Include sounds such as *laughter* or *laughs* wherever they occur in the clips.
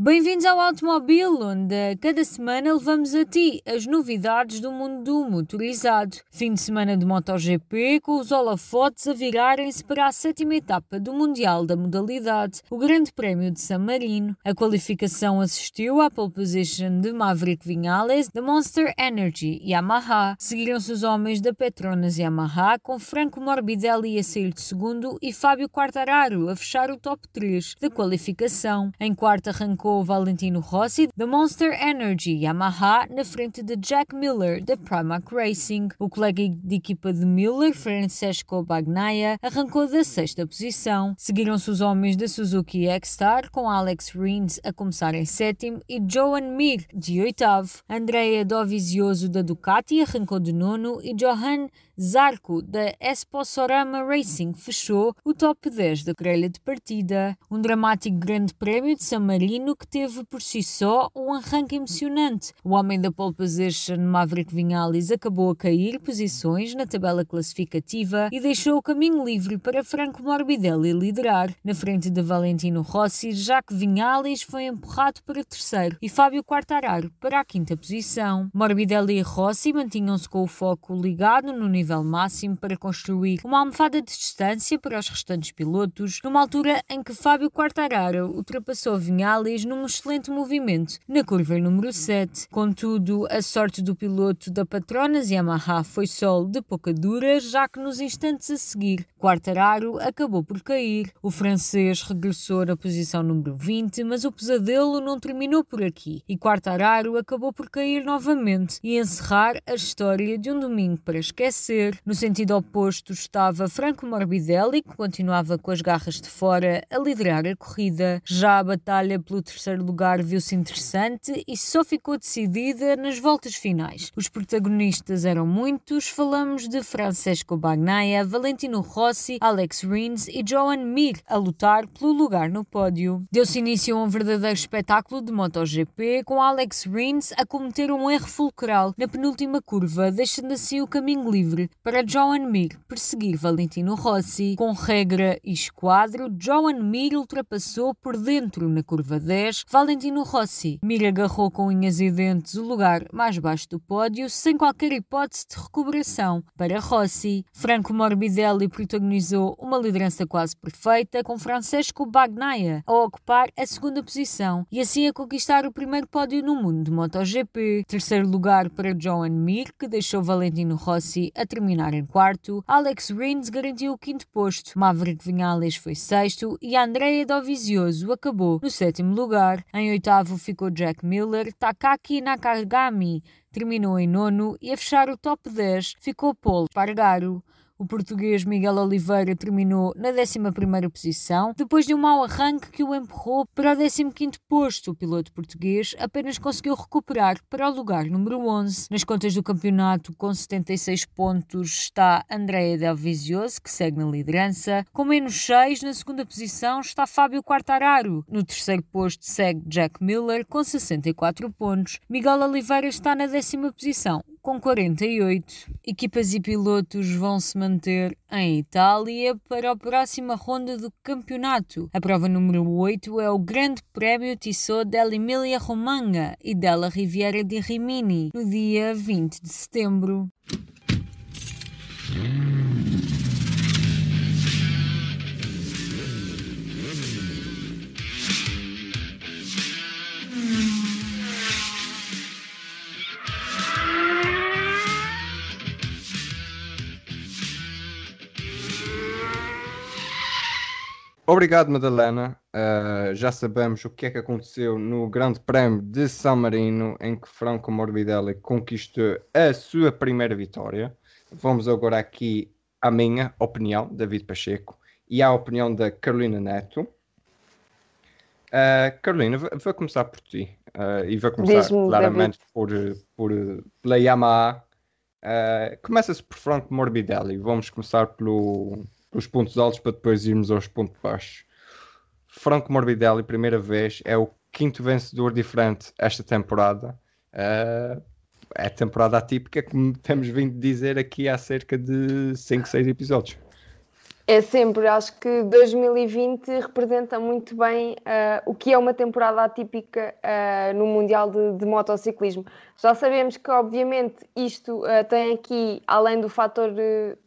Bem-vindos ao Automóvel, onde cada semana levamos a ti as novidades do mundo do motorizado. Fim de semana de MotoGP, com os holofotes a virarem-se para a sétima etapa do Mundial da modalidade, o Grande Prémio de San Marino. A qualificação assistiu à pole position de Maverick Vinales, da Monster Energy Yamaha. Seguiram-se os homens da Petronas Yamaha, com Franco Morbidelli a sair de segundo e Fábio Quartararo a fechar o top 3 da qualificação. Em quarto arrancou o Valentino Rossi da Monster Energy Yamaha na frente de Jack Miller da Pramac Racing. O colega de equipa de Miller, Francesco Bagnaia, arrancou da sexta posição. Seguiram-se os homens da Suzuki X-Star com Alex Rins a começar em sétimo e Johan Mir de oitavo. Andrea Dovizioso da Ducati arrancou de nono e Johan Zarco da Esposorama Racing fechou o top 10 da grelha de partida. Um dramático grande prémio de San Marino que teve por si só um arranque emocionante. O homem da pole position, Maverick Vinales, acabou a cair posições na tabela classificativa e deixou o caminho livre para Franco Morbidelli liderar, na frente de Valentino Rossi, já que Vinales foi empurrado para terceiro e Fábio Quartararo para a quinta posição. Morbidelli e Rossi mantinham-se com o foco ligado no nível máximo para construir uma almofada de distância para os restantes pilotos, numa altura em que Fábio Quartararo ultrapassou Vinales num excelente movimento na curva número 7. Contudo, a sorte do piloto da Patronas Yamaha foi sol de pouca dura, já que nos instantes a seguir, Quartararo acabou por cair. O francês regressou na posição número 20, mas o pesadelo não terminou por aqui e Quartararo acabou por cair novamente e encerrar a história de um domingo para esquecer. No sentido oposto estava Franco Morbidelli, que continuava com as garras de fora a liderar a corrida. Já a batalha pelo terceiro lugar viu-se interessante e só ficou decidida nas voltas finais. Os protagonistas eram muitos, falamos de Francesco Bagnaia, Valentino Rossi, Alex Rins e Joan Mir a lutar pelo lugar no pódio. Deu-se início a um verdadeiro espetáculo de MotoGP, com Alex Rins a cometer um erro fulcral na penúltima curva, deixando assim o caminho livre para Joan Mir perseguir Valentino Rossi. Com regra e esquadro, Joan Mir ultrapassou por dentro na curva 10 Valentino Rossi. Mir agarrou com unhas e dentes o lugar mais baixo do pódio, sem qualquer hipótese de recuperação para Rossi. Franco Morbidelli protagonizou uma liderança quase perfeita, com Francesco Bagnaia a ocupar a segunda posição e assim a conquistar o primeiro pódio no mundo de MotoGP. Terceiro lugar para Joan Mir, que deixou Valentino Rossi a terminar em quarto. Alex Rins garantiu o quinto posto. Maverick Vinales foi sexto e Andrea Dovizioso acabou no sétimo lugar. Em oitavo ficou Jack Miller. Takaki Nakagami terminou em nono e a fechar o top 10 ficou Paul Pargaro. O português Miguel Oliveira terminou na 11ª posição, depois de um mau arranque que o empurrou para o 15º posto. O piloto português apenas conseguiu recuperar para o lugar número 11. Nas contas do campeonato, com 76 pontos, está Andrea Del Vizioso, que segue na liderança. Com menos 6, na segunda posição, está Fábio Quartararo. No terceiro posto segue Jack Miller, com 64 pontos. Miguel Oliveira está na décima posição, com 48. Equipas e pilotos vão se em Itália para a próxima ronda do campeonato. A prova número 8 é o Grande Prémio Tissot dell'Emilia Romagna e della Riviera di Rimini, no dia 20 de setembro. Obrigado, Madalena. Uh, já sabemos o que é que aconteceu no Grande Prémio de San Marino, em que Franco Morbidelli conquistou a sua primeira vitória. Vamos agora aqui à minha opinião, David Pacheco, e à opinião da Carolina Neto. Uh, Carolina, vou começar por ti. Uh, e vou começar claramente por, por, pela Yamaha. Começa-se por Franco Morbidelli. Vamos começar pelo os pontos altos para depois irmos aos pontos baixos. Franco Morbidelli, primeira vez, é o quinto vencedor diferente esta temporada. Uh, é a temporada atípica que temos vindo dizer aqui há cerca de 5, 6 episódios. É sempre, acho que 2020 representa muito bem uh, o que é uma temporada atípica uh, no Mundial de, de, Motociclismo. Já sabemos que, obviamente, isto uh, tem aqui, além do fator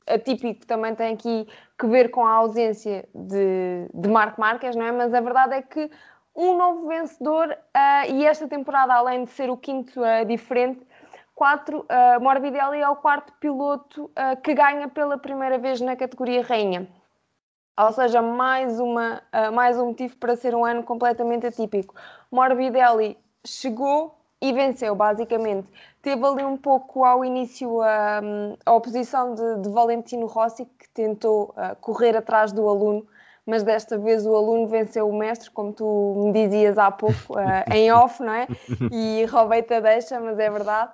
atípico, também tem aqui que ver com a ausência de, de Marco Marques, não é? Mas a verdade é que um novo vencedor e esta temporada, além de ser o quinto diferente, quatro, uh, Morbidelli é o quarto piloto uh, que ganha pela primeira vez na categoria rainha. Ou seja, mais, uma, uh, mais um motivo para ser um ano completamente atípico. Morbidelli chegou e venceu, basicamente. Teve ali um pouco ao início a, a oposição de, de, Valentino Rossi, que tentou uh, correr atrás do aluno, mas desta vez o aluno venceu o mestre, como tu me dizias há pouco, uh, em off, não é? *laughs* E roubei-te a deixa, mas é verdade.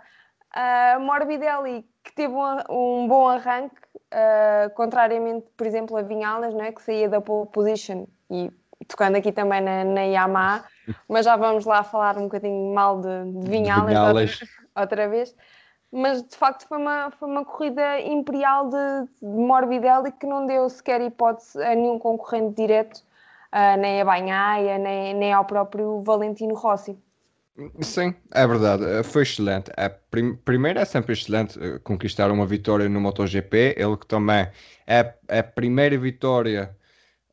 Uh, Morbidelli, que teve um, um bom arranque, uh, contrariamente, por exemplo, a Vinhalas, né, que saía da pole position e tocando aqui também na, na Yamaha, *laughs* mas já vamos lá falar um bocadinho mal de, de Vinhalas, Vinhalas. Outra, outra, vez. Mas de facto foi uma, foi uma corrida imperial de, de Morbidelli que não deu sequer hipótese a nenhum concorrente direto, uh, nem a Banhaia, nem, nem ao próprio Valentino Rossi. Sim, é verdade, eh, foi excelente. A prim primeiro é sempre excelente eh, conquistar uma vitória no MotoGP. Ele que também é, é a primeira vitória,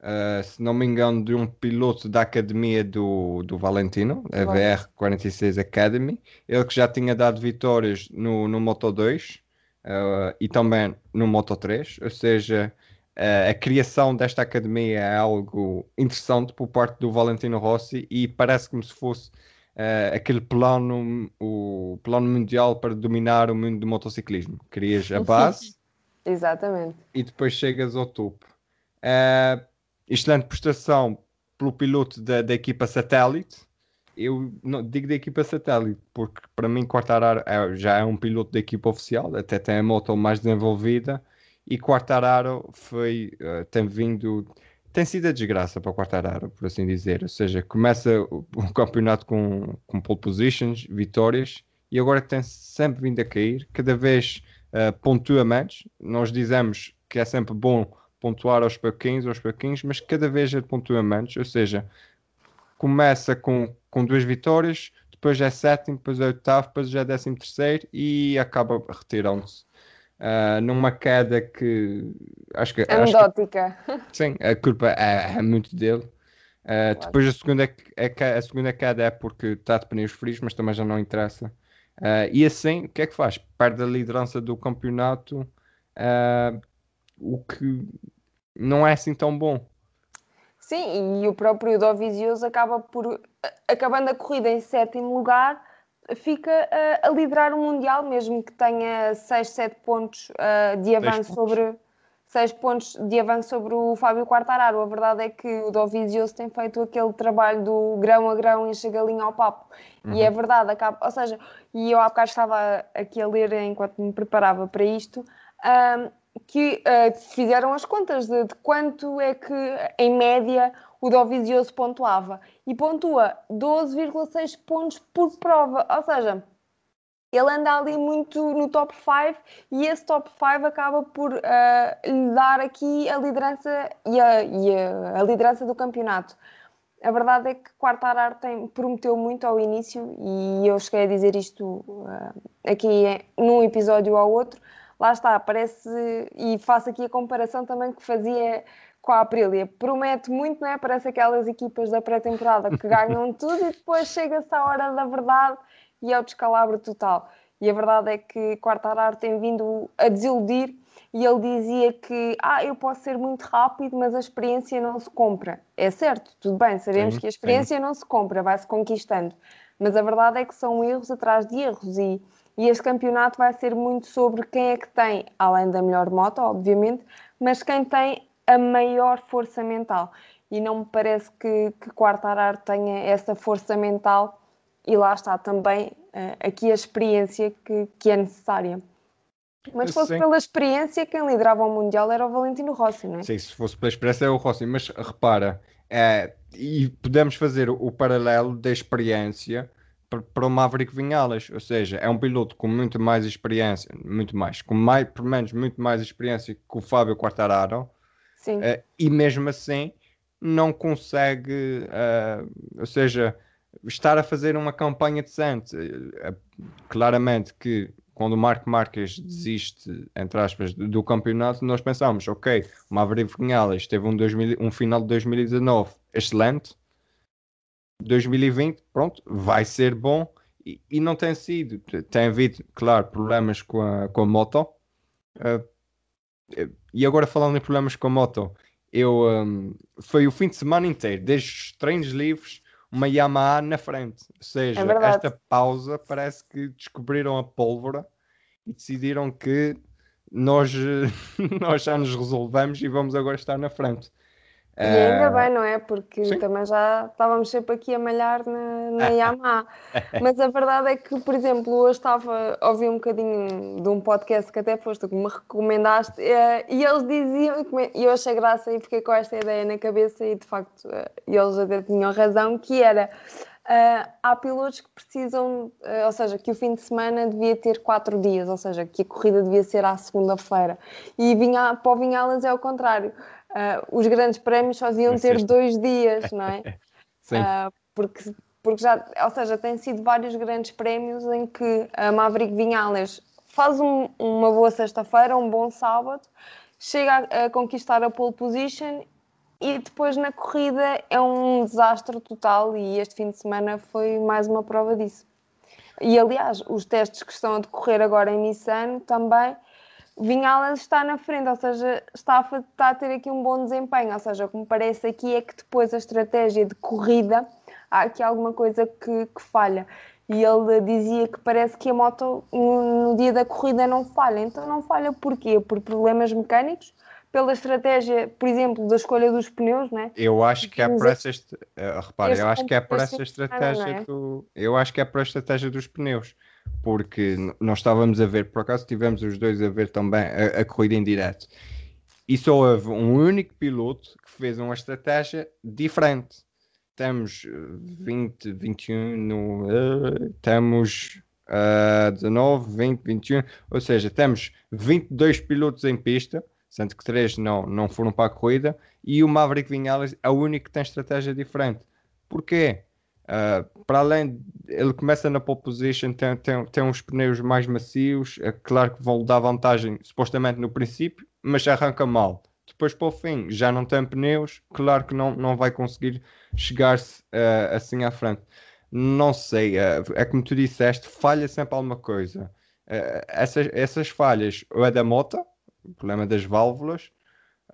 uh, se não me engano, de um piloto da academia do, do Valentino, a VR46 Academy. Ele que já tinha dado vitórias no, no Moto2 uh, e também no Moto3, ou seja, a criação desta academia é algo interessante por parte do Valentino Rossi e parece como se fosse uh, aquele plano, o plano mundial para dominar o mundo do motociclismo. Crias a base. Exatamente. E depois chegas ao topo. Uh, excelente prestação pelo piloto da, da equipa satélite. Eu não, digo da equipa satélite porque para mim Quartararo é, já é um piloto da equipa oficial, até tem a moto mais desenvolvida e Quartararo foi, uh, tem vindo tem sido a desgraça para o Quartararo, por assim dizer. Ou seja, começa o, o campeonato com, com pole positions, vitórias, e agora tem sempre vindo a cair, cada vez uh, pontua menos. Nós dizemos que é sempre bom pontuar aos pouquinhos, aos pouquinhos, mas cada vez é pontua menos. Ou seja, começa com, com duas vitórias, depois é sétimo, depois é oitavo, depois já é décimo terceiro e acaba retirando-se uh, numa queda que acho que. Anedótica. sim, a culpa é, é muito dele. Uh, claro. Depois a segunda, a, a segunda queda é porque está de pneus frios, mas também já não interessa. Uh, e assim, o que é que faz? Perde a liderança do campeonato, o que não é assim tão bom. Sim, e o próprio Dovizioso acaba por, acabando a corrida em sétimo lugar, fica uh, a liderar o Mundial, mesmo que tenha 6, 7 pontos uh, de avanço sobre 6 pontos de avanço sobre o Fábio Quartararo. A verdade é que o Dovizioso tem feito aquele trabalho do grão a grão e chega galinha ao papo. Uhum. E é verdade, acaba, ou seja, e eu há bocado estava aqui a ler enquanto me preparava para isto, um, que uh, fizeram as contas de, de quanto é que, em média, o Dovizioso pontuava. E pontua 12,6 pontos por prova. Ou seja, ele anda ali muito no top 5 e esse top 5 acaba por uh, lhe dar aqui a liderança e, a, e a, a, liderança do campeonato. A verdade é que Quartararo tem, prometeu muito ao início e eu cheguei a dizer isto uh, aqui num episódio ao outro. Lá está, parece, e faço aqui a comparação também que fazia com a Aprilia. Promete muito, não é? Parece aquelas equipas da pré-temporada que ganham *laughs* tudo e depois chega-se à hora da verdade e é o descalabro total. E a verdade é que Quartararo tem vindo a desiludir e ele dizia que ah, eu posso ser muito rápido, mas a experiência não se compra. É certo, tudo bem, sabemos sim, que a experiência sim. não se compra, vai-se conquistando. Mas a verdade é que são erros atrás de erros e, e este campeonato vai ser muito sobre quem é que tem, além da melhor moto, obviamente, mas quem tem a maior força mental. E não me parece que, que Quartararo tenha essa força mental e lá está também uh, aqui a experiência que, que é necessária. Mas se fosse Sim. pela experiência, quem liderava o Mundial era o Valentino Rossi, não é? Sim, se fosse pela experiência é o Rossi, mas repara, é, e podemos fazer o, paralelo da experiência para o Maverick Vinhales, ou seja, é um piloto com muito mais experiência, muito mais, com mais, pelo menos muito mais experiência que o Fábio Quartararo, Uh, e mesmo assim não consegue, uh, ou seja, estar a fazer uma campanha decente. Uh, claramente que quando o Marco Marques desiste, entre aspas, do campeonato, nós pensamos, ok, o Maverick Vinales teve um, 2000, um final de 2019 excelente, 2020, pronto, vai ser bom, e, e, não tem sido. Tem havido, claro, problemas com a, com a moto. Uh, e agora falando em problemas com a moto, eu um, foi o fim de semana inteiro, desde os treinos livres, uma Yamaha na frente. Ou seja, é esta pausa parece que descobriram a pólvora e decidiram que nós, *laughs* nós já nos resolvemos e vamos agora estar na frente. E ainda bem, não é? Porque Sim. também já estávamos sempre aqui a malhar na, na Yamaha. *laughs* Mas a verdade é que, por exemplo, hoje estava a ouvir um bocadinho de um podcast que até foste que me recomendaste eh, e eles diziam, e eu achei graça e fiquei com esta ideia na cabeça e de facto eh, eles até tinham razão, que era Uh, há pilotos que precisam, uh, ou seja, que o fim de semana devia ter quatro dias, ou seja, que a corrida devia ser à segunda-feira. E vinha, para o Vinhalas é o contrário. Uh, os grandes prémios só deviam ter dois dias, não é? *laughs* Sim. porque, porque já, ou seja, tem sido vários grandes prémios em que a Maverick Vinhales faz um, uma boa sexta-feira, um bom sábado, chega a, a conquistar a pole position e depois na corrida é um desastre total e este fim de semana foi mais uma prova disso. E aliás, os testes que estão a decorrer agora em Nissan também, Vinhalas está na frente, ou seja, está a, está a ter aqui um bom desempenho, ou seja, o que me parece aqui é que depois a estratégia de corrida, há aqui alguma coisa que, que falha. E ele dizia que parece que a moto no, no dia da corrida não falha. Então não falha porquê? Por problemas mecânicos? pela estratégia, por exemplo, da escolha dos pneus, né? Eu acho que é para essa, uh, repara, eu acho que é para essa estratégia é? do, eu acho que é para a estratégia dos pneus, porque nós estávamos a ver, por acaso tivemos os dois a ver também a, a corrida em direto, e só houve um único piloto que fez uma estratégia diferente. Temos 20, 21 no, temos uh, 19, 20, 21, ou seja, temos 22 pilotos em pista sendo que três não, não foram para a corrida, e o Maverick Vinales é o único que tem estratégia diferente. Porquê? Uh, para além, ele começa na pole position, tem, tem, tem uns pneus mais macios, é claro que vão dar vantagem supostamente no princípio, mas arranca mal. Depois para o fim já não tem pneus, claro que não, não vai conseguir chegar-se uh, assim à frente. Não sei, uh, é como tu disseste, falha sempre alguma coisa. essas, essas falhas ou é da moto, o problema das válvulas,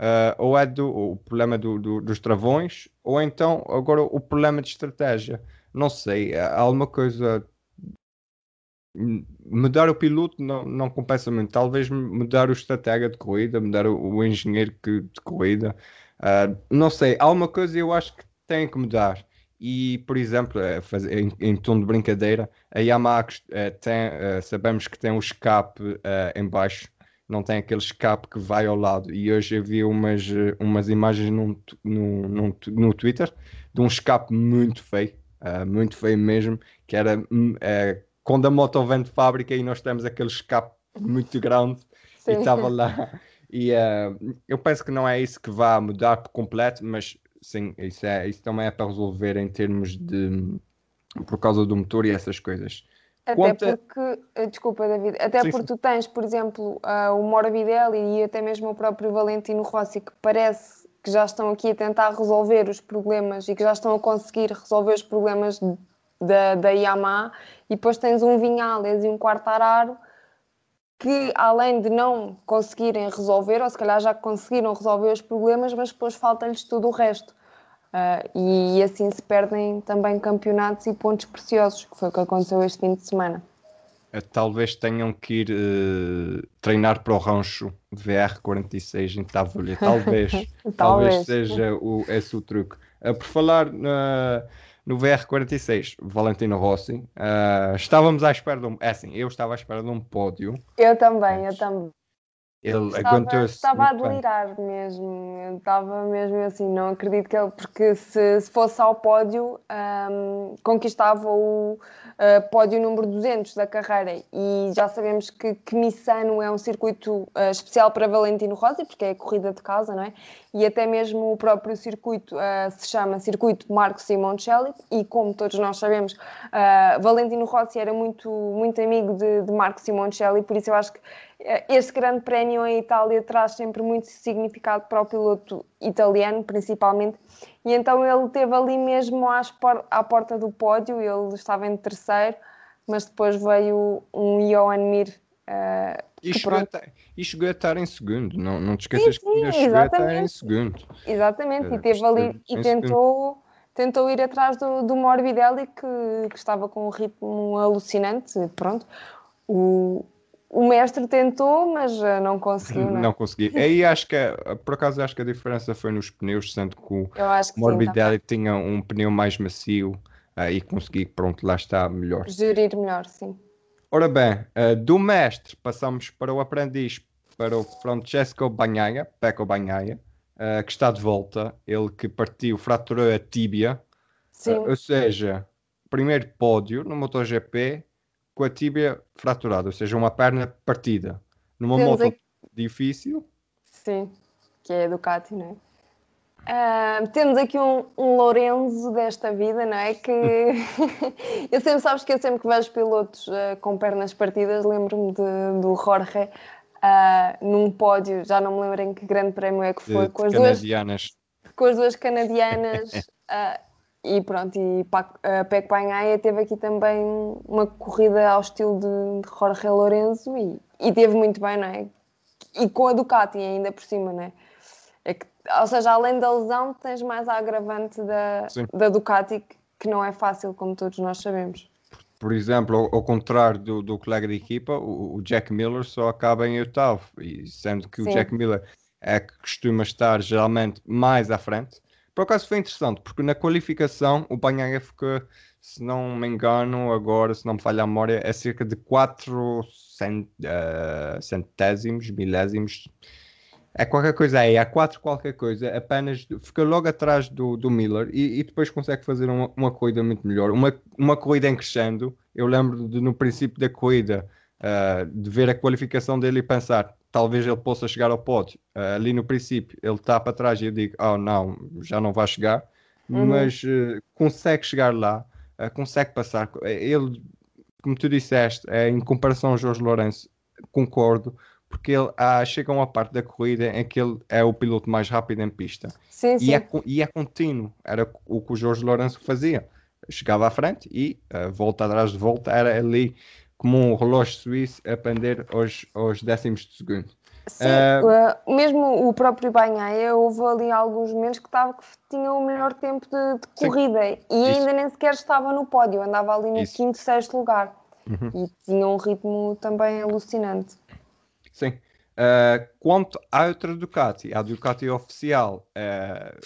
uh, ou é do, o problema do, do, dos travões, ou então agora o problema de estratégia. Não sei, há alguma coisa. Mudar o piloto não, não compensa muito. Talvez mudar o estratégia de corrida, mudar o, o engenheiro que, de corrida. Uh, não sei, há uma coisa eu acho que tem que mudar. E, por exemplo, é fazer, em, em, tom de brincadeira, a Yamaha uh, tem, uh, sabemos que tem um escape uh, em baixo não tem aquele escape que vai ao lado. E hoje eu vi umas, umas imagens no, no, no, no Twitter de um escape muito feio, uh, muito feio mesmo, que era uh, quando a moto vem de fábrica e nós temos aquele escape muito grande *laughs* Sim. e estava lá. E uh, eu penso que não é isso que vai mudar por completo, mas sim, isso, é, isso também é para resolver em termos de por causa do motor e essas coisas. Até Quanto porque. Eh, desculpa David, até sim, porque tu tens, por exemplo, uh, o Morbidelli e até mesmo o próprio Valentino Rossi, que parece que já estão aqui a tentar resolver os problemas e que já estão a conseguir resolver os problemas da, da Yamaha, e depois tens um Vinhales e um Quartararo que além de não conseguirem resolver, ou se calhar já conseguiram resolver os problemas, mas depois falta-lhes tudo o resto. Uh, e assim se perdem também campeonatos e pontos preciosos, que foi o que aconteceu este fim de semana. Uh, talvez tenham que ir uh, treinar para o rancho VR46 em Tavolha. *laughs* Talvez, talvez, talvez seja o, esse o truque. por falar no VR46, Valentino Rossi, estávamos à espera de um. É assim, eu estava à espera de um pódio. Eu também, eu também Ele estava, aguentou-se. Estava a delirar mesmo. Estava mesmo assim, não acredito que ele, porque se, se fosse ao pódio, um, conquistava o uh, pódio número 200 da carreira. E já sabemos que, que Missano é um circuito uh, especial para Valentino Rossi, porque é a corrida de casa, não é? E até mesmo o próprio circuito uh, se chama Circuito Marco Simoncelli. E como todos nós sabemos, Valentino Rossi era muito, muito amigo de, de Marco Simoncelli, por isso eu acho que este grande prémio em Itália traz sempre muito significado para o piloto italiano, principalmente, e então ele teve ali mesmo à porta do pódio, ele estava em terceiro, mas depois veio um Johan Mir. Uh, e, chegou a, e, chegou a, estar em segundo, não, não te esqueças sim, sim, que chegou a estar em segundo. Exatamente, e teve ali e tentou, tentou ir atrás do, do Morbidelli que, que estava com um ritmo alucinante. Pronto, o, o mestre tentou, mas eh, não conseguiu. Não, não consegui. *laughs* Aí acho que, por acaso, acho que a diferença foi nos pneus, sendo que o Morbidelli sim, tinha um pneu mais macio uh, e consegui, pronto, lá está melhor. Gerir melhor, sim. Ora bem, uh, do mestre passamos para o aprendiz, para o Francesco Bagnaia, Pecco Bagnaia, uh, que está de volta. Ele que partiu, fraturou a tíbia. Sim. ou seja, primeiro pódio no MotoGP com a tíbia fraturada, ou seja, uma perna partida. Numa Temos moto aqui... difícil. Sim, que é a Ducati, não é? Uh, temos aqui um, um Lorenzo desta vida, não é? Que *laughs* *laughs* eu sempre sabes que eu sempre que vejo pilotos uh, com pernas partidas, lembro-me do Jorge uh, num pódio, já não me lembro em que grande prémio é que foi, de, com, as canadianas. Duas, com as duas canadianas. *laughs* E pronto, e a PEC Panhaia teve aqui também uma corrida ao estilo de, de Jorge Lourenço e, e teve muito bem, não é? E com a Ducati ainda por cima, não é? é que, ou seja, além da lesão, tens mais a agravante da, da Ducati, que não é fácil, como todos nós sabemos. Por exemplo, ao, ao contrário do, do colega de equipa, o, o, Jack Miller só acaba em oitavo, e sendo que Sim. o Jack Miller é que costuma estar geralmente mais à frente, por acaso foi interessante, porque na qualificação o Banhaga ficou, se não me engano, agora, se não me falha a memória, é cerca de 4 cent, uh, centésimos, milésimos. É qualquer coisa aí, há 4 qualquer coisa, apenas fica logo atrás do, do Miller e, e depois consegue fazer uma, uma corrida muito melhor. Uma, uma corrida em crescendo. Eu lembro de no princípio da corrida uh, de ver a qualificação dele e pensar talvez ele possa chegar ao pódio. Uh, ali no princípio ele está para trás e eu digo, oh não, já não vai chegar, uhum. mas uh, consegue chegar lá, uh, consegue passar. Ele, como tu disseste, é, em comparação ao Jorge Lourenço, concordo, porque ele ah, chega a uma parte da corrida em que ele é o piloto mais rápido em pista. Sim, sim. E, é, e é contínuo, era o que o Jorge Lourenço fazia. Chegava à frente e volta atrás de volta, era ali como um relógio suíço a pender aos, aos décimos de segundo. Sim, uh, mesmo o próprio Banhaia, houve ali alguns momentos que, tava, que tinha o melhor tempo de, de corrida e Isso. ainda nem sequer estava no pódio, andava ali no Isso. quinto, sexto lugar uhum. e tinha um ritmo também alucinante. Sim. Uh, quanto à outra Ducati, a Ducati oficial, uh,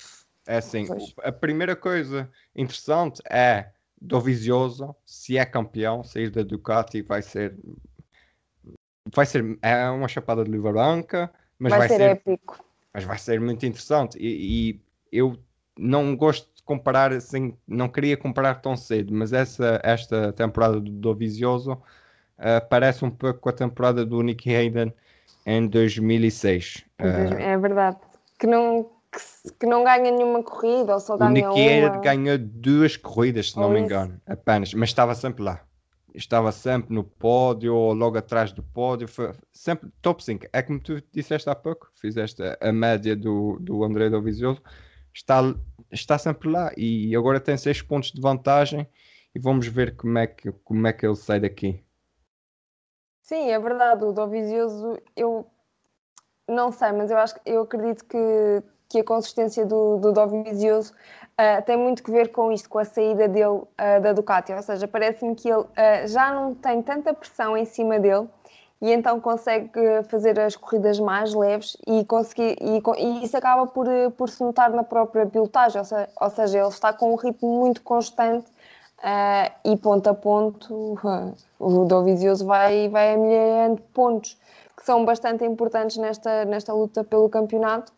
é assim, pois. a primeira coisa interessante é Dovizioso, se é campeão, sair da Ducati vai ser vai ser é uma chapada de luva branca, mas vai, vai ser, ser, épico. Mas vai ser muito interessante e, e, eu não gosto de comparar assim, não queria comparar tão cedo, mas essa esta temporada do Dovizioso uh, parece um pouco com a temporada do Nicky Hayden em 2006. Uh, é verdade. Que não que, que, não ganha nenhuma corrida ou só ganha o Nicky uma. ganhou duas corridas, se não me engano, apenas, mas estava sempre lá. Estava sempre no pódio ou logo atrás do pódio, foi sempre top 5. É como tu disseste há pouco, fizeste a média do, do André Dovizioso, está, está sempre lá e agora tem 6 pontos de vantagem e vamos ver como é que, como é que ele sai daqui. Sim, é verdade, o Dovizioso eu não sei, mas eu acho eu acredito que que a consistência do, do Dovizioso uh, tem muito que ver com isto, com a saída dele uh, da Ducati. Ou seja, parece-me que ele uh, já não tem tanta pressão em cima dele e então consegue fazer as corridas mais leves e, conseguir, e, e isso acaba por, por se notar na própria pilotagem. Ou seja, ou seja ele está com um ritmo muito constante e ponto a ponto *laughs* o Dovizioso vai, vai a milhar de pontos que são bastante importantes nesta, nesta luta pelo campeonato.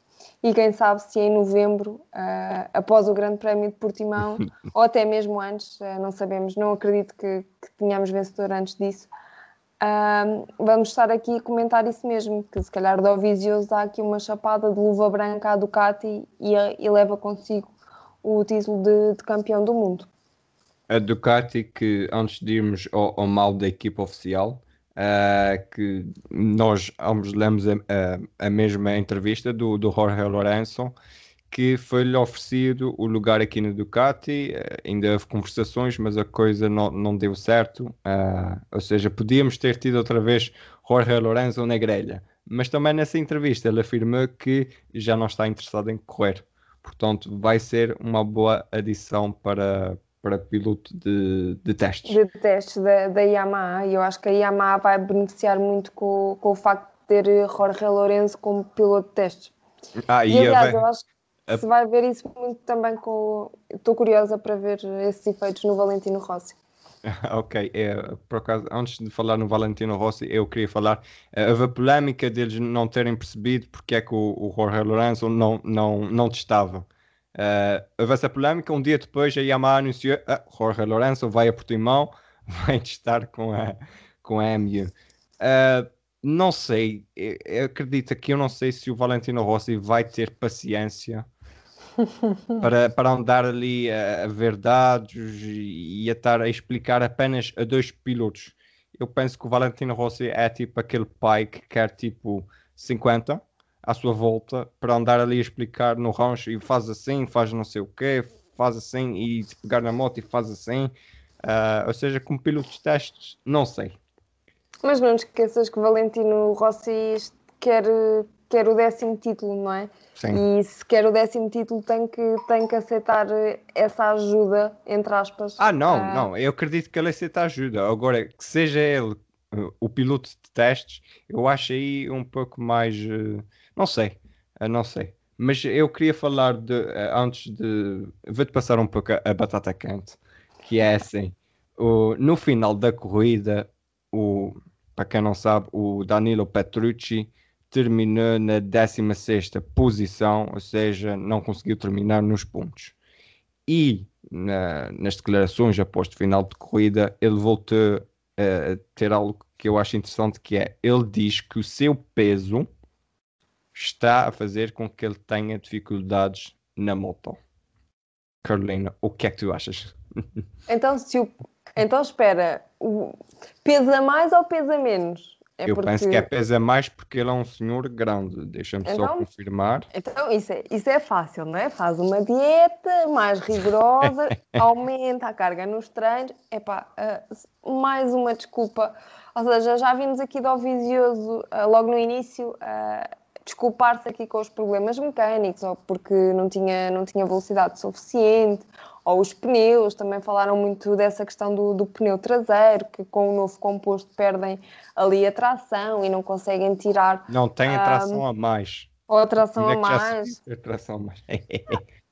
E quem sabe se em novembro, uh, após o Grande Prémio de Portimão, *laughs* ou até mesmo antes, uh, não sabemos, não acredito que, que tenhamos vencedor antes disso, uh, vamos estar aqui a comentar isso mesmo, que se calhar Dovizioso dá aqui uma chapada de luva branca à Ducati e, e leva consigo o título de, de campeão do mundo. A Ducati que antes de irmos ao, ao mal da equipa oficial uh, que nós ambos lemos a, a, a, mesma entrevista do, do Jorge Lourenço que foi-lhe oferecido o lugar aqui na Ducati, uh, ainda houve conversações, mas a coisa não, não deu certo, uh, ou seja, podíamos ter tido outra vez Jorge Lourenço na grelha, mas também nessa entrevista ele afirmou que já não está interessado em correr, portanto vai ser uma boa adição para, para piloto de, de testes. De testes da, da Yamaha, e eu acho que a Yamaha vai beneficiar muito com, com o facto de ter Jorge Lourenço como piloto de testes. Ah, e, e aliás, eu acho que se vai ver isso muito também com. Estou curiosa para ver esses efeitos no Valentino Rossi. *laughs* ok, é, por acaso, antes de falar no Valentino Rossi, eu queria falar. Uh, houve a polémica deles não terem percebido porque é que o, o Jorge Lourenço não, não, não testava. Uh, houve essa polémica. Um dia depois, a Yamaha anunciou: ah, Jorge Lourenço vai a Portimão, *laughs* vai testar com a, com a MU. Uh, ah, não sei, eu, eu acredito que eu não sei se o Valentino Rossi vai ter paciência *laughs* para, para andar ali a, a ver dados e, e a estar a explicar apenas a dois pilotos. Eu penso que o Valentino Rossi é tipo aquele pai que quer tipo 50 à sua volta para andar ali a explicar no rancho e faz assim, faz não sei o quê, faz assim e se pegar na moto e faz assim. Uh, ou seja, como piloto de testes, não sei. Mas não esqueças que Valentino Rossi quer, quer o décimo título, não é? Sim. E se quer o décimo título tem que, tem que aceitar essa ajuda, entre aspas. Ah, não, uh... não. Eu acredito que ele aceita ajuda. Agora, que seja ele uh, o piloto de testes, eu acho aí um pouco mais. Uh, não sei, não sei. Mas eu queria falar de, eh, antes de. Vou-te passar um pouco a, batata quente, que é assim: o, no final da corrida, o, para quem não sabe, o Danilo Petrucci terminou na 16 posição, ou seja, não conseguiu terminar nos pontos. E na, nas declarações após o final de corrida, ele voltou a ter algo que eu acho interessante, que é, ele diz que o seu peso está a fazer com que ele tenha dificuldades na moto. Carolina, o que é que tu achas? *laughs* Então, se o... então espera, o... pesa mais ou pesa menos? É eu porque... penso que é pesa mais porque ele é um senhor grande, deixa-me então, só confirmar. Então, isso é, isso é fácil, não é? Faz uma dieta mais rigorosa, *laughs* aumenta a carga nos treinos. Epá, uh, mais uma desculpa. Ou seja, já vimos aqui do Visioso uh, logo no início. Uh, desculpar-se aqui com os problemas mecânicos, ou porque não tinha, não tinha velocidade suficiente, ou os pneus, também falaram muito dessa questão do, do pneu traseiro, que com o novo composto perdem ali a tração e não conseguem tirar. Não tem a tração um, a mais. Ou a tração a mais. A tração a mais.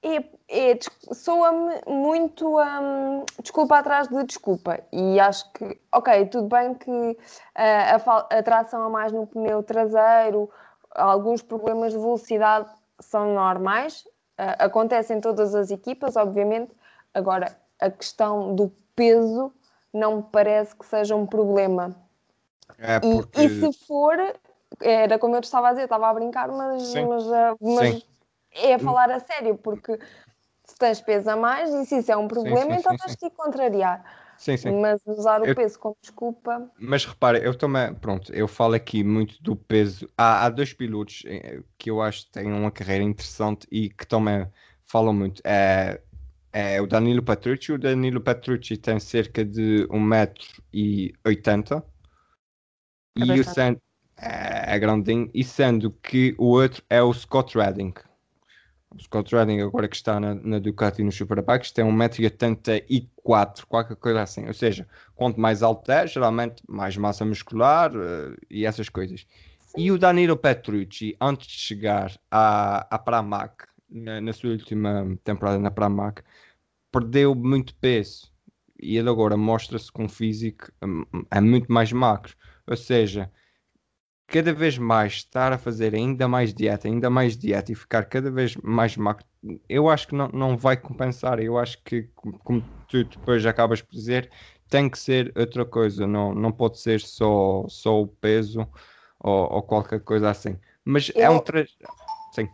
É, é, soa-me muito um, desculpa atrás de desculpa. E acho que, ok, tudo bem que uh, a, a tração a mais no pneu traseiro, alguns problemas de velocidade são normais, uh, acontecem em todas as equipas, obviamente. Agora, a questão do peso não me parece que seja um problema. É porque... e, e, se for, era como eu te estava a dizer, estava a brincar, mas, mas, uh, mas é a falar a sério, porque se tens peso a mais e se isso é um problema, sim, sim, então tens que contrariar. Sim, sim. Mas usar o eu... peso como desculpa. Mas repare, eu também, pronto, eu falo aqui muito do peso. Há, há dois pilotos eh, que eu acho que têm uma carreira interessante e que também falam muito. É, é o Danilo Petrucci. O Danilo Petrucci tem cerca de 1,80m. É e o Sand... é, é grandinho. E sendo que o outro é o Scott Redding Scott Redding, agora que está na, na Ducati no Superbikes, tem 1,84m, qualquer coisa assim. Ou seja, quanto mais alto é, geralmente mais massa muscular uh, e essas coisas. E o Danilo Petrucci, antes de chegar à, à Pramac, na, na sua última temporada na Pramac, perdeu muito peso. E ele agora mostra-se com um físico um, é muito mais magro. Ou seja, cada vez mais estar a fazer ainda mais dieta, ainda mais dieta e ficar cada vez mais magro, eu acho que não, não vai compensar. Eu acho que, como tu depois acabas por dizer, tem que ser outra coisa, não, não pode ser só, só o peso ou, ou qualquer coisa assim. Mas eu, é um. Tra... Sim.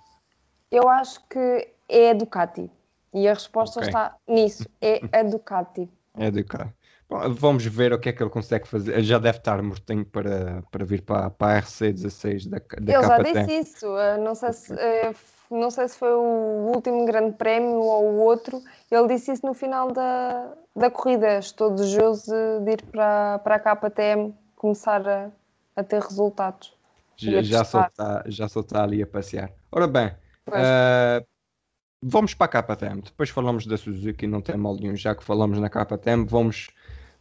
Eu acho que é a Ducati. E a resposta okay. está nisso: é a Ducati. É a Ducati. Vamos ver o que é que ele consegue fazer. Já deve estar mortinho para, para vir para, para a RC16 da, da Ele já disse isso. Não sei, se, eh, não sei se foi o último grande prémio ou o outro. Ele disse isso no final da, da corrida. Estou desejoso de ir para, para a KTM começar a, a ter resultados. Já, já, só está, já só está ali a passear. Ora bem, uh, vamos para a KTM. Depois falamos da Suzuki, não tem mal nenhum. Já que falamos na KTM, vamos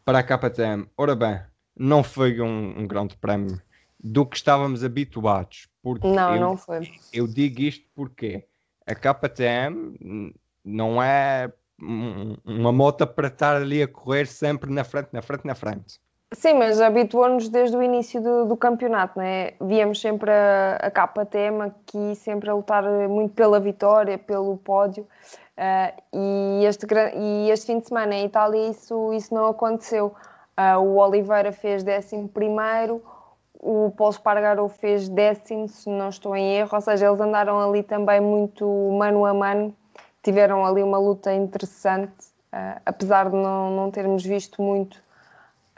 para a KTM. Ora bem, não foi um, um grande prémio do que estávamos habituados. Porque não, eu, não foi. Eu digo isto porque a KTM não é uma moto para estar ali a correr sempre na frente, na frente, na frente. Sim, mas habituou-nos desde o início do, do, campeonato, não é? Víamos sempre a, a KTM aqui, sempre a lutar muito pela vitória, pelo pódio. Uh, e, este, e este fim de semana em Itália isso, isso não aconteceu. Uh, o Oliveira fez 11 primeiro, o Paulo Espargaro fez décimo, se não estou em erro, ou seja, eles andaram ali também muito mano a mano, tiveram ali uma luta interessante, uh, apesar de não, não termos visto muito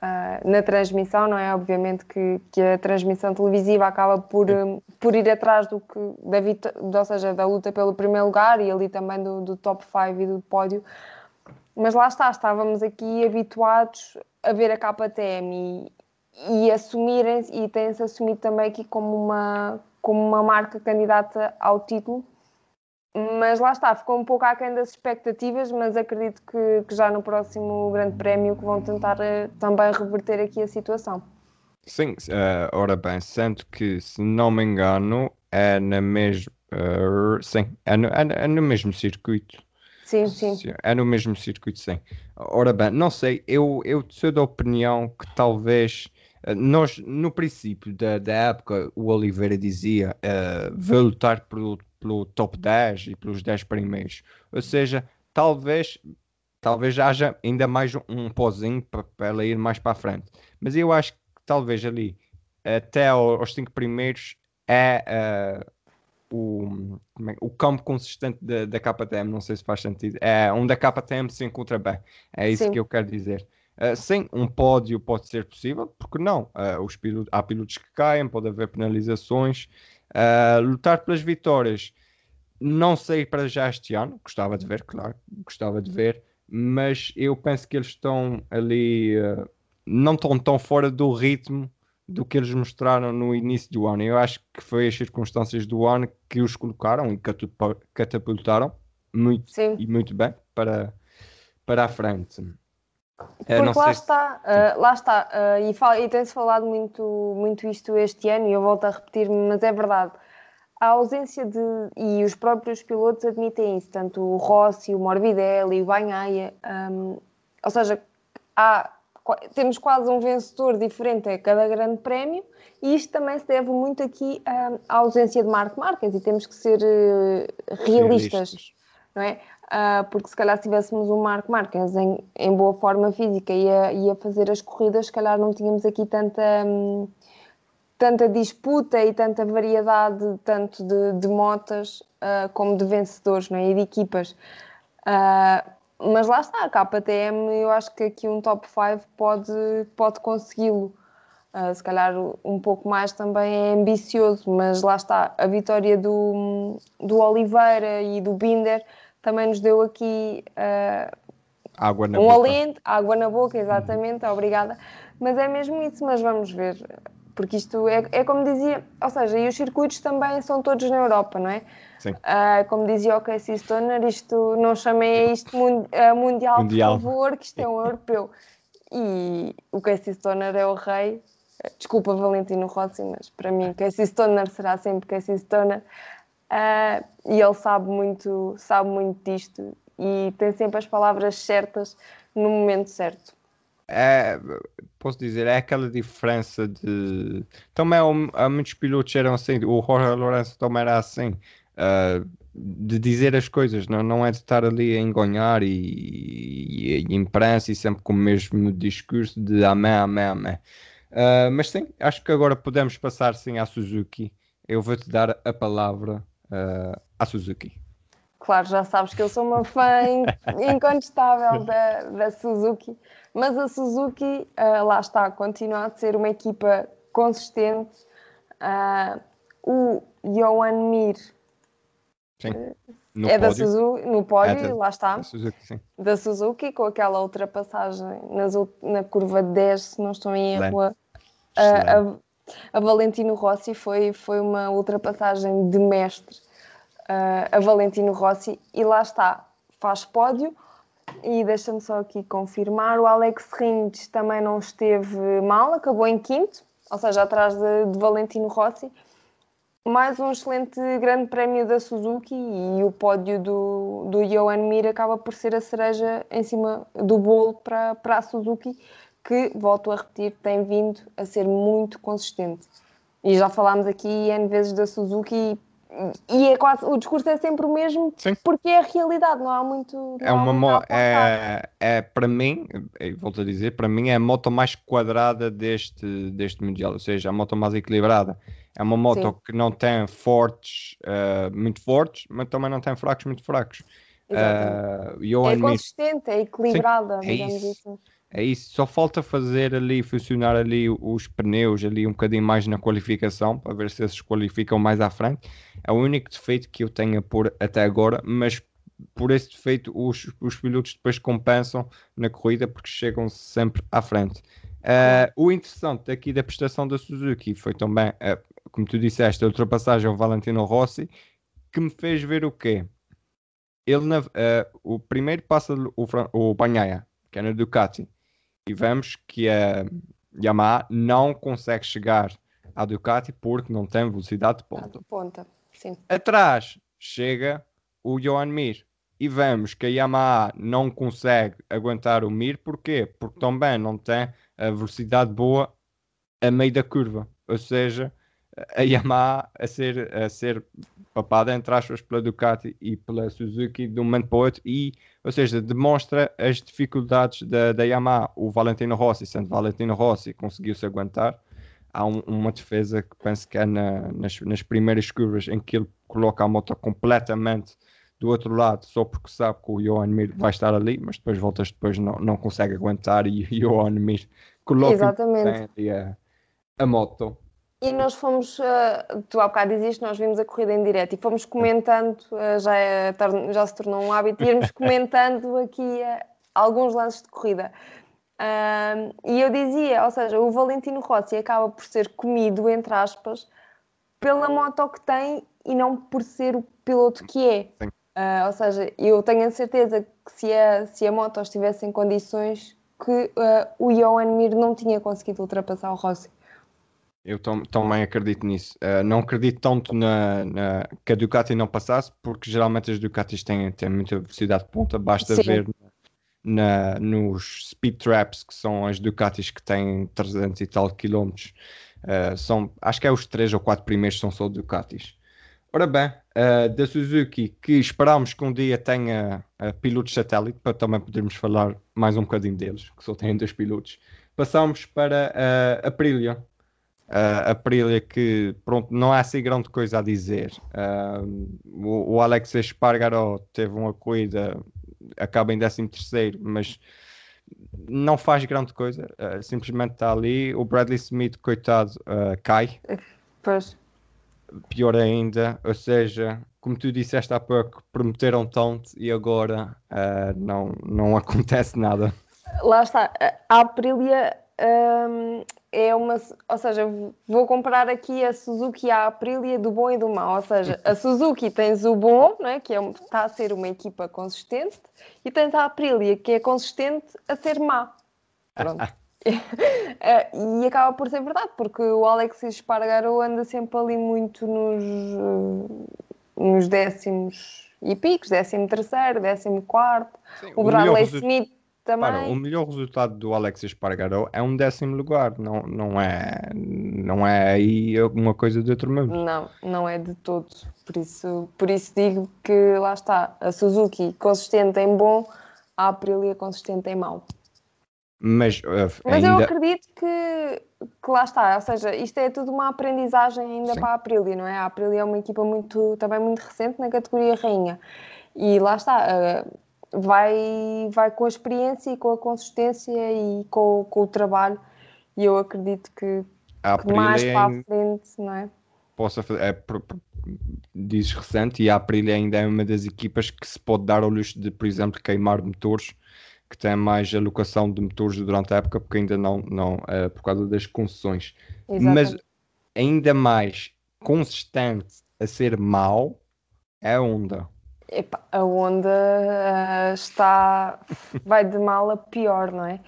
uh, na transmissão, não é? Obviamente que, que a transmissão televisiva acaba por, um, por ir atrás do que, da, ou seja, da luta pelo primeiro lugar e ali também do, do top 5 e do pódio. Mas lá está, estávamos aqui habituados a ver a KTM e, e assumirem e têm-se assumido também aqui como uma, como uma marca candidata ao título mas lá está, ficou um pouco aquém das expectativas, mas acredito que, que já no próximo Grande Prémio que vão tentar uh, também reverter aqui a situação. Sim, uh, ora bem, sendo que, se não me engano, é na mesma. Uh, sim, é no, é, é no, mesmo circuito. Sim, sim. É no mesmo circuito, sim. Ora bem, não sei, eu, eu sou da opinião que talvez. Nós, no princípio da, da época, o Oliveira dizia uh, vou lutar pelo, pelo top 10 e pelos 10 primeiros. Ou seja, talvez talvez haja ainda mais um, um pozinho para, ela ir mais para a frente. Mas eu acho que talvez ali até aos 5 primeiros é uh, o, é, o campo consistente da, da KTM, não sei se faz sentido. É onde a KTM se encontra bem. É isso sim. que eu quero dizer. Uh, sim, um pódio pode ser possível, porque não? Uh, os pilotos, há pilotos que caem, pode haver penalizações, Uh, lutar pelas vitórias, não sei para já este ano, gostava de ver, claro, gostava de ver, mas eu penso que eles estão ali, uh, não estão tão fora do ritmo do que eles mostraram no início do ano. Eu acho que foi as circunstâncias do ano que os colocaram e catapultaram muito Sim. e muito bem para, para a frente. Porque lá está, uh, lá está, uh, e, fala, e tem-se falado muito, muito isto este ano, e eu volto a repetir-me, mas é verdade. A ausência de. E os próprios pilotos admitem isso, tanto o Rossi, o Morbidelli, o Banhaia, um, ou seja, há, temos quase um vencedor diferente a cada grande prémio, e isto também se deve muito aqui um, à ausência de Marco Marques, e temos que ser uh, realistas, realistas, não é? Uh, porque se calhar se tivéssemos um Marco Marques em, em boa forma física e a, e a fazer as corridas, se calhar não tínhamos aqui tanta, um, tanta disputa e tanta variedade, tanto de, de motas uh, como de vencedores não é? e de equipas. Uh, mas lá está, a KTM, eu acho que aqui um top 5 pode, pode consegui-lo. Uh, se calhar um pouco mais também é ambicioso, mas lá está, a vitória do, do Oliveira e do Binder também nos deu aqui uh, água na um boca. alento, água na boca, exatamente, uhum. obrigada. Mas é mesmo isso, mas vamos ver, porque isto é, é como dizia, ou seja, e os circuitos também são todos na Europa, não é? Sim. Uh, como dizia o Casey Stoner, isto não chamei a isto uh, mundial, mundial, por favor, que isto é um *laughs* europeu. E o Casey Stoner é o rei. Desculpa, Valentino Rossi, mas para mim, Casey Stoner será sempre Casey Stoner. Uh, e ele sabe muito, sabe muito disto e tem sempre as palavras certas no momento certo. é, posso dizer, é aquela diferença de. Também há, muitos pilotos eram assim, o Jorge Lourenço também era assim, uh, de dizer as coisas, não, não é de estar ali a engonhar e, e, e imprensa e sempre com o mesmo discurso de amém, amém, amém. Uh, mas sim, acho que agora podemos passar sim à Suzuki. Eu vou-te dar a palavra uh, à Suzuki. Claro, já sabes que eu sou uma fã *laughs* incontestável da, da Suzuki, mas a Suzuki, uh, lá está, continua a ser uma equipa consistente. o Johan Mir Sim. No é pódio. da Suzuki, no pódio, é da, lá está. Da Suzuki, da Suzuki, com aquela ultrapassagem nas, na curva 10, se não estou em erro, a, a, a, Valentino Rossi foi, foi uma ultrapassagem de mestre. A Valentino Rossi e lá está, faz pódio. E deixa-me só aqui confirmar, o Alex Rins também não esteve mal, acabou em quinto, ou seja, atrás de, de Valentino Rossi. Mais um excelente grande prémio da Suzuki e o pódio do, do Johan Mir acaba por ser a cereja em cima do bolo para, para a Suzuki, que, volto a repetir, tem vindo a ser muito consistente. E já falámos aqui N vezes da Suzuki e é quase, o discurso é sempre o mesmo Sim. porque é a realidade, não há muito. Não é uma mo é, é para mim, volto a dizer, para mim é a moto mais quadrada deste, deste Mundial, ou seja, a moto mais equilibrada. É uma moto Sim. que não tem fortes uh, muito fortes, mas também não tem fracos muito fracos. Uh, é consistente, é equilibrada, Sim, é digamos isso. Assim. É isso, só falta fazer ali, funcionar ali os pneus ali um bocadinho mais na qualificação, para ver se esses qualificam mais à frente. É o único defeito que eu tenho a pôr até agora, mas por esse defeito os, os pilotos depois compensam na corrida porque chegam sempre à frente. Uh, o interessante aqui da prestação da Suzuki foi também, uh, como tu disseste, a ultrapassagem ao Valentino Rossi, que me fez ver o quê? Ele, uh, o primeiro passa o, o Banhaia, que é na Ducati, e vemos que a Yamaha não consegue chegar à Ducati porque não tem velocidade de ponta. Ah, ponta. Atrás chega o Johan Mir e vemos que a Yamaha não consegue aguentar o Mir, porquê? Porque também não tem a velocidade boa a meio da curva, ou seja, a Yamaha a ser, a ser papada entre aspas pela Ducati e pela Suzuki de um momento para o outro e, ou seja, demonstra as dificuldades da, da Yamaha. O Valentino Rossi, sendo Valentino Rossi, conseguiu-se aguentar. Há um, uma defesa que penso que é na, nas, nas primeiras curvas em que ele coloca a moto completamente do outro lado só porque sabe que o Johan Mir vai estar ali, mas depois voltas depois não, não consegue aguentar e *laughs* o Johan Mir coloca Exatamente. A, a moto e nós fomos, uh, tu há bocado dizes nós vimos a corrida em direto e fomos comentando, uh, já, é, já se tornou um hábito, irmos *laughs* comentando aqui uh, alguns lances de corrida. e eu dizia, ou seja, o Valentino Rossi acaba por ser comido, entre aspas, pela moto que tem e não por ser o piloto que é. ou seja, eu tenho a certeza que se a, se a moto estivesse em condições que o Johan Mir não tinha conseguido ultrapassar o Rossi. Eu também acredito nisso. Uh, não acredito tanto na, na, que a Ducati não passasse, porque geralmente as Ducatis têm, têm muita velocidade de ponta. Basta Sim. ver na, nos speed traps, que são as Ducatis que têm 300 e tal quilómetros. Uh, são, acho que é os 3 ou 4 primeiros são só Ducatis. Ora bem, uh, da Suzuki, que esperamos que um dia tenha uh, pilotos satélite, para também podermos falar mais um bocadinho deles, que só têm dois pilotos. Passamos para a Aprilia Uh, a Aprilia que pronto, não há assim grande coisa a dizer. Uh, o, o, Alex Espargaró teve uma corrida, acaba em 13 terceiro, mas não faz grande coisa, uh, simplesmente está ali. O Bradley Smith, coitado, cai. Pois. Pior ainda, ou seja, como tu disseste há pouco, prometeram tanto e agora não, não *laughs* acontece nada. Lá está, a Aprilia um, é uma, ou seja, vou comparar aqui a Suzuki e a Aprilia do bom e do mau, ou seja, a Suzuki tens o bom, não é? que é, está a ser uma equipa consistente, e tens a Aprilia, que é consistente a ser má. Pronto. Eh, *laughs* e acaba por ser verdade, porque o Alex Espargaro anda sempre ali muito nos, nos décimos e picos, décimo terceiro, décimo quarto. Sim, o Bradley Smith também. Para, o melhor resultado do Alex Espargaró é um décimo lugar, não, não, é, não é aí alguma coisa de outro mundo. Não, não é de todos. Por isso, por isso digo que lá está, a Suzuki consistente em bom, a Aprilia consistente em mau. Mas, uh, Mas eu acredito que, que lá está, ou seja, isto é tudo uma aprendizagem ainda Sim. para a Aprilia, não é? A Aprilia é uma equipa muito, também muito recente na categoria rainha. E lá está, uh, vai, vai com a experiência e com a consistência e com, com o trabalho. E eu acredito que, que mais para a frente, não é? Possa fazer, é, dizes recente, e a Aprilia ainda é uma das equipas que se pode dar ao luxo de, por exemplo, queimar motores que tem mais alocação de motores durante a época, porque ainda não, não é, por causa das concessões. Exatamente. Mas ainda mais consistente a ser mau é a Honda. Epa, a onda uh, está. vai de mal a pior, não é?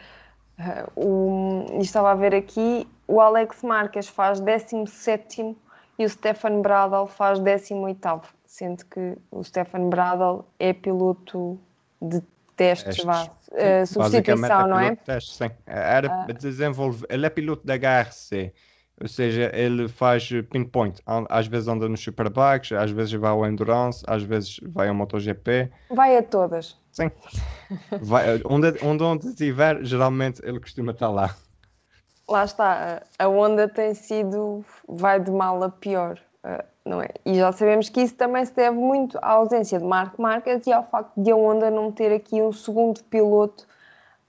Uh, o, estava a ver aqui, o Alex Marques faz 17 e o Stefan Bradl faz 18, sendo que o Stefan Bradl é piloto de testes, vá, uh, substituição, não é? Testes, sim. Era, uh, desenvolve, ele é piloto da HRC ou seja, ele faz pinpoint. Às vezes anda nos superbikes, às vezes vai ao endurance, às vezes vai ao MotoGP. Vai a todas. Sim. *laughs* Vai, onde, onde, onde estiver, geralmente ele costuma estar lá. Lá está. A onda tem sido, vai de mal a pior. Eh, não é? E já sabemos que isso também se deve muito à ausência de Marco Marques e ao facto de a Honda não ter aqui um segundo piloto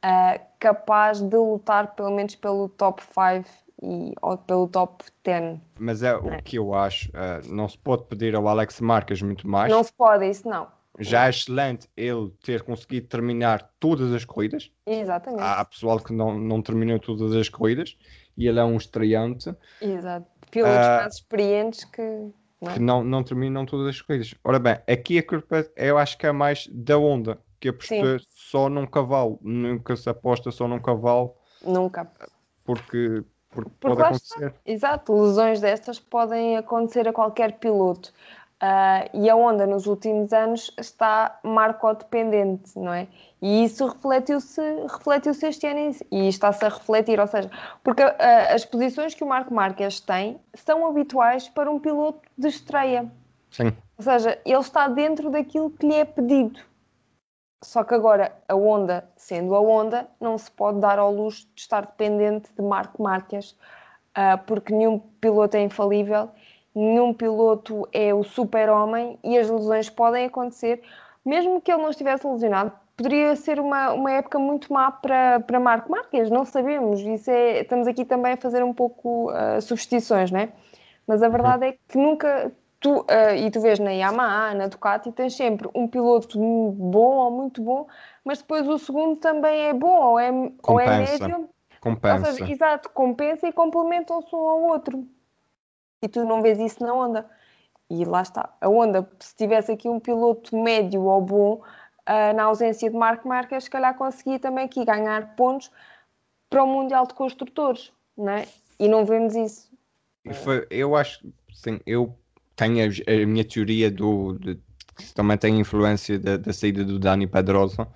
uh, capaz de lutar pelo menos pelo top 5 e ou pelo top 10. Mas é, o que eu acho, uh, não se pode pedir ao Alex Marques muito mais. Não se pode, isso não. Já é excelente ele ter conseguido terminar todas as corridas. Exatamente. Há pessoal que não, não terminou todas as corridas e ele é um estreante. Exato. Pilotos uh, mais experientes que. Não? É? Que não, não terminam todas as corridas. Ora bem, aqui a culpa eu acho que é mais da onda, que apostou só num cavalo. Nunca se aposta só num cavalo. Nunca. Porque porque, Porque pode acontecer. Está. Exato, lesões destas podem acontecer a qualquer piloto. Uh, e a Honda nos últimos anos está marcodependente, não é? E isso refletiu-se refletiu este ano e está-se a refletir, ou seja, porque uh, as posições que o Marco Marques tem são habituais para um piloto de estreia. Sim. Ou seja, ele está dentro daquilo que lhe é pedido. Só que agora a Honda, sendo a Honda, não se pode dar ao luxo de estar dependente de Marco Marques, uh, porque nenhum piloto é infalível, nenhum piloto é o super-homem e as lesões podem acontecer. Mesmo que ele não estivesse lesionado, poderia ser uma, uma época muito má para, para Marco Marques, não sabemos. Isso é, estamos aqui também a fazer um pouco uh, substituições, não é? Mas a verdade é que nunca tu, uh, e tu vês na Yamaha, na Ducati, tens sempre um piloto bom ou muito bom, mas depois o segundo também é bom ou é, ou é médio. Compensa. Seja, exato, compensa e complementam-se um ao outro. E tu não vês isso na Honda. E lá está. A Honda, se tivesse aqui um piloto médio ou bom, uh, na ausência de Marco Marques, se calhar conseguia também aqui ganhar pontos para o Mundial de Construtores, não é? E não vemos isso. Foi, eu acho, sim, eu tem a, a minha teoria do, de, que também tem influência da, da saída do Dani Pedrosa.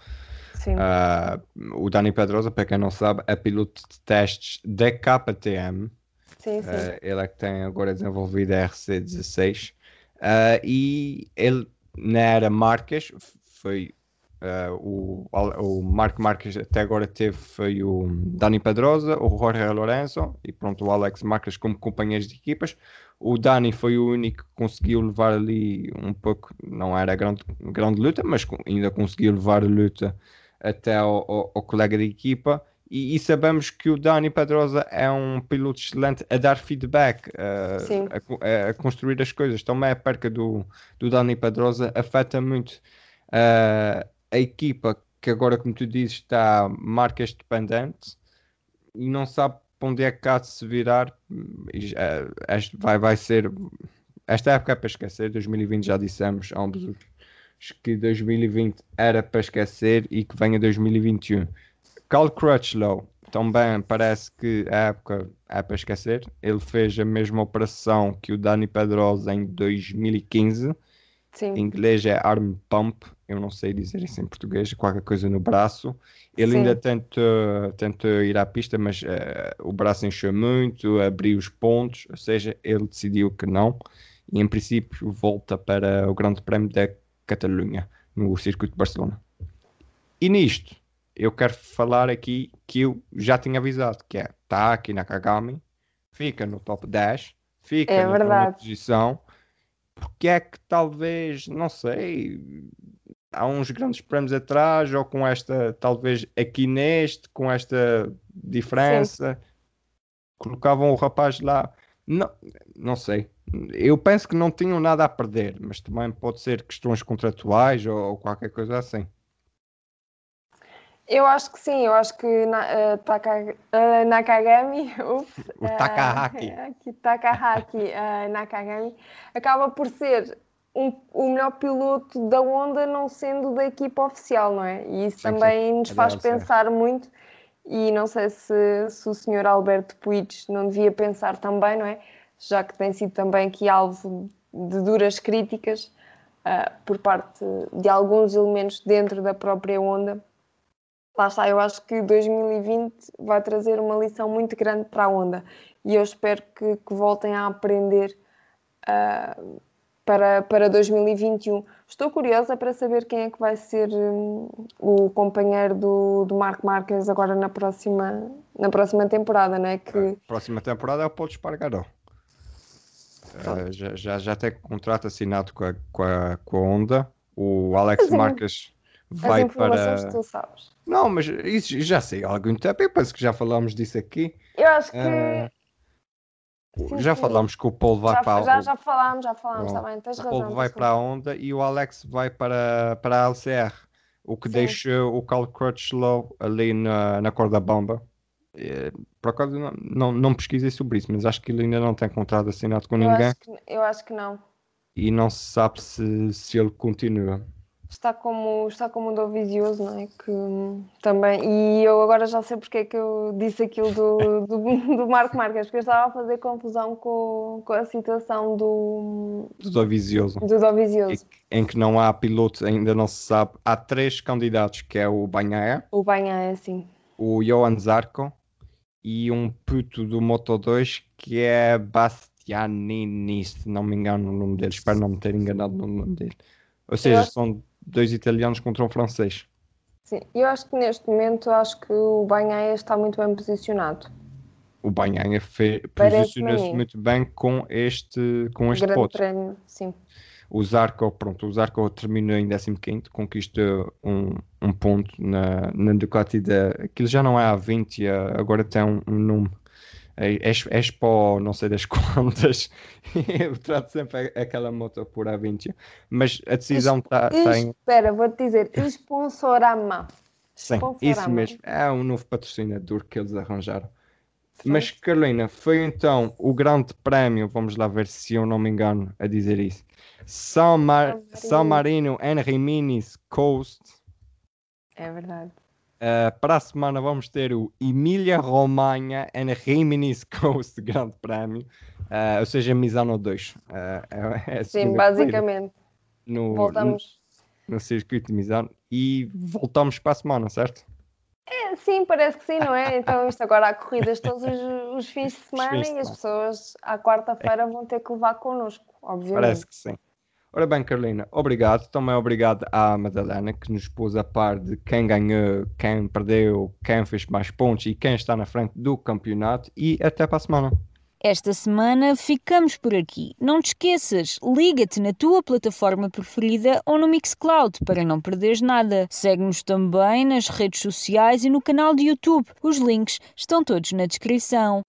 Uh, o Dani Pedrosa, para quem não sabe, é piloto de testes da KTM. Sim, sim. Uh, ele é que tem agora desenvolvido a RC16. Uh, e ele, na era Marques, foi o, o Marco Marques até agora teve foi o Dani Pedrosa, o Jorge Lorenzo e pronto, o Alex Marques como companheiros de equipas. O Dani foi o único que conseguiu levar ali um pouco, não era grande, grande luta, mas ainda conseguiu levar a luta até ao, ao, ao colega de equipa. E, e, sabemos que o Dani Pedrosa é um piloto excelente a dar feedback, a, a, a, construir as coisas. Também a perca do, do Dani Pedrosa afeta muito uh, a equipa que agora, como tu dizes, está marcas dependente e não sabe para onde é que há de se virar, vai, vai ser. Esta época é para esquecer, 2020 já dissemos ambos que 2020 era para esquecer e que venha 2021. Carl Crutchlow também parece que a época é para esquecer. Ele fez a mesma operação que o Dani Pedrosa em 2015. Sim. Em inglês é arm pump. Eu não sei dizer isso em português, qualquer coisa no braço. Ele Sim. ainda tenta, tenta ir à pista, mas uh, o braço encheu muito, abriu os pontos, ou seja, ele decidiu que não. E em princípio volta para o Grande Prémio da Catalunha, no circuito de Barcelona. E nisto, eu quero falar aqui que eu já tinha avisado, que é, está aqui na Kagami, fica no top 10, fica é na posição, porque é que talvez, não sei, há uns grandes prémios atrás, ou com esta, talvez aqui neste, com esta diferença, Sim. colocavam o rapaz lá. Não, não sei. Eu penso que não tinham nada a perder, mas também pode ser questões contratuais ou, ou qualquer coisa assim. Eu acho que sim, eu acho que na, uh, taka, uh, Nakagami, *laughs* ups, o Takahaki, *laughs* uh, Takahaki uh, Nakagami acaba por ser um, o melhor piloto da Honda, não sendo da equipa oficial, não é? E isso sim, também sim. nos faz pensar muito. E não sei se, se o senhor Alberto Puig não devia pensar também, não é? Já que tem sido também aqui alvo de duras críticas uh, por parte de alguns elementos dentro da própria Honda. Lá está, eu acho que 2020 vai trazer uma lição muito grande para a Honda e eu espero que, que voltem a aprender uh, para, para 2021. Estou curiosa para saber quem é que vai ser um, o companheiro do, do Marco Marques agora na próxima, na próxima temporada, não é? Que... A próxima temporada é o Paulo Espargaró. Uh, já, já, já tem contrato assinado com a, com a, com a Honda. O Alex Marques vai para. tu sabes. Não, mas isso já sei há algum tempo. Eu penso que já falámos disso aqui. Eu acho que. Uh, Sim, já falámos que o Paulo vai já, para já, já falámos, já falámos, está bem, tens o razão. O Paulo vai para a Honda e o Alex vai para, para a LCR, o que sim. deixa o Carl Crutchlow ali na, na corda bomba. É, por acaso não, não, não, pesquisei sobre isso, mas acho que ele ainda não tem contrato assinado com eu ninguém. Acho que, eu acho que não. E não se sabe se, se ele continua está como, está como um Dovizioso, não é? Que também, e eu agora já sei porque é que eu disse aquilo do, do, *laughs* do Marco Marques, porque eu estava a fazer confusão com, com a situação do, do Dovizioso. Do Dovizioso. Em, em que não há piloto, ainda não se sabe. Há três candidatos, que é o Banhaia. O Banhaia, sim. O Johan Zarco e um puto do Moto 2 que é Bastianini, se não me engano o nome dele. Espero não me ter enganado no nome dele. Ou seja, são dois italianos contra um francês. Sim, eu acho que neste momento acho que o Banhaia está muito bem posicionado. O Banhaia posiciona-se muito bem com este, com este Grande prémio, sim. O Zarco, pronto, o Zarco terminou em 15 conquista um, um ponto na, na Ducati da... Aquilo já não é a 20, agora tem um, um nome Expo, não sei das *laughs* quantas, eu trato sempre aquela moto por A20, mas a decisão está. Tá em... Espera, vou-te dizer, *laughs* Sponsorama. Sim, isso mesmo, é um novo patrocinador que eles arranjaram. Sim. Mas Carolina, foi então o grande prémio, vamos lá ver se eu não me engano a dizer isso. São, Mar... São Marino and Riminis Coast. É verdade. Uh, para a semana vamos ter o Emília Romagna and Rimini *laughs* Coast Grande Prémio, uh, ou seja, Misano 2. Uh, é, é Sim, basicamente. No, voltamos. No, no, circuito de Misano e voltamos para a semana, certo? É, sim, parece que sim, não é? Então isto agora há corridas todos os, os fins de semana e as pessoas à quarta-feira vão ter que levar connosco, obviamente. Parece que sim. Ora bem, Carolina, obrigado. Também obrigado à Madalena que nos pôs a par de quem ganhou, quem perdeu, quem fez mais pontos e quem está na frente do campeonato. E até para a semana. Esta semana ficamos por aqui. Não te esqueças, liga-te na tua plataforma preferida ou no Mixcloud para não perderes nada. Segue-nos também nas redes sociais e no canal de YouTube. Os links estão todos na descrição.